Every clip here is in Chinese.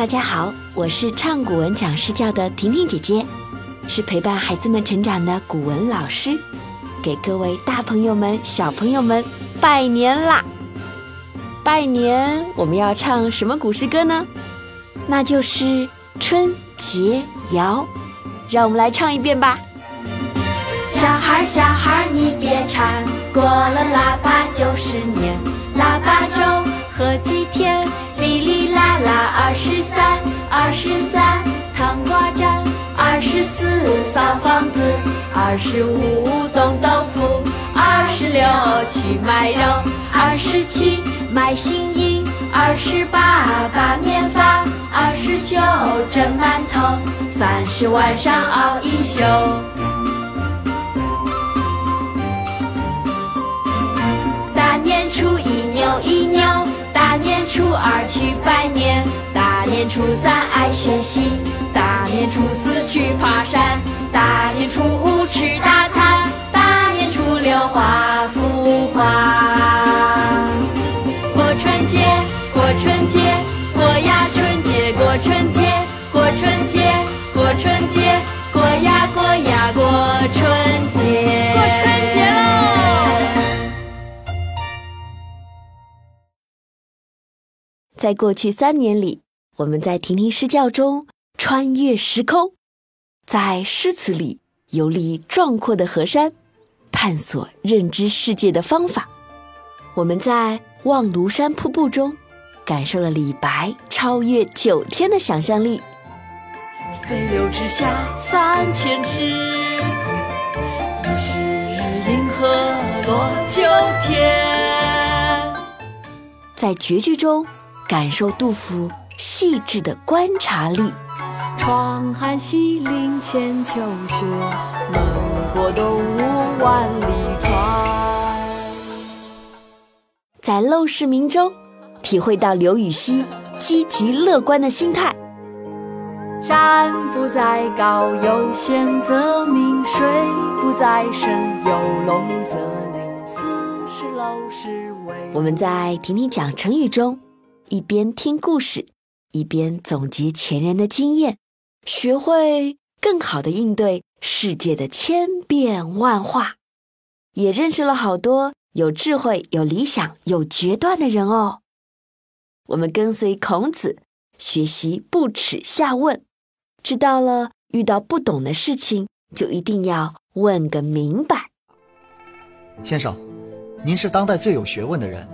大家好，我是唱古文讲诗教的婷婷姐姐，是陪伴孩子们成长的古文老师，给各位大朋友们、小朋友们拜年啦！拜年，我们要唱什么古诗歌呢？那就是《春节谣》，让我们来唱一遍吧。小孩，小孩，你别馋，过了腊八就是年，腊八粥喝几天，哩哩啦啦二十，二十三糖瓜粘，二十四扫房子，二十五冻豆腐，二十六去买肉，二十七买新衣，二十八把面发，二十九蒸馒头，三十晚上熬一宿。大年初一扭一扭，大年初二去拜年，大年初三，年初四去爬山，大年初五吃大餐，大年初六画幅画。过春节，过春节，过呀春节，过春节，过春节，过春节，过呀过呀过春节。过春节喽！在过去三年里，我们在婷婷诗教中穿越时空，在诗词里游历壮阔的河山，探索认知世界的方法。我们在望庐山瀑布中，感受了李白超越九天的想象力。飞流直下三千尺，疑是银河落九天。在绝句中，感受杜甫细致的观察力。窗含西岭千秋雪，门泊东吴万里船。在陋室铭中，体会到刘禹锡积极乐观的心态。山不在高，有仙则名；水不在深，有龙则灵。斯是陋室惟我们在婷婷讲成语中，一边听故事，一边总结前人的经验，学会更好的应对世界的千变万化，也认识了好多有智慧、有理想、有决断的人哦。我们跟随孔子学习不耻下问，知道了遇到不懂的事情就一定要问个明白。先生，您是当代最有学问的人，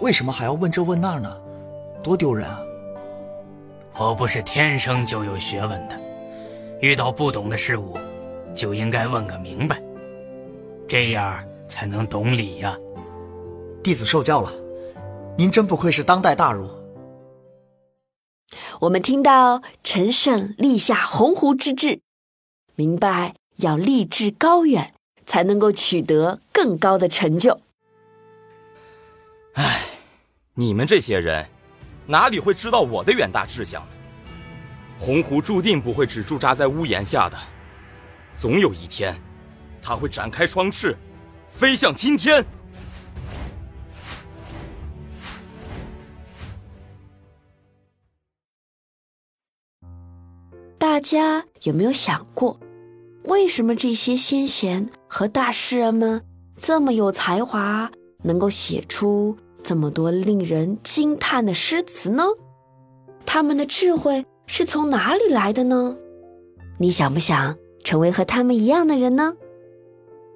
为什么还要问这问那呢？多丢人啊！我不是天生就有学问的，遇到不懂的事物，就应该问个明白，这样才能懂礼呀、弟子受教了，您真不愧是当代大儒。我们听到陈胜立下鸿鹄之志，明白要立志高远，才能够取得更高的成就。你们这些人，哪里会知道我的远大志向呢？鸿鹄注定不会只驻扎在屋檐下的，总有一天，它会展开双翅，飞向青天。大家有没有想过，为什么这些先贤和大诗人们这么有才华，能够写出这么多令人惊叹的诗词呢？他们的智慧是从哪里来的呢？你想不想成为和他们一样的人呢？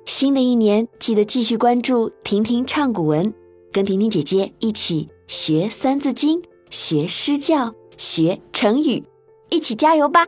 新的一年，记得继续关注婷婷唱古文，跟婷婷姐姐一起学《三字经》，学诗教，学成语，一起加油吧！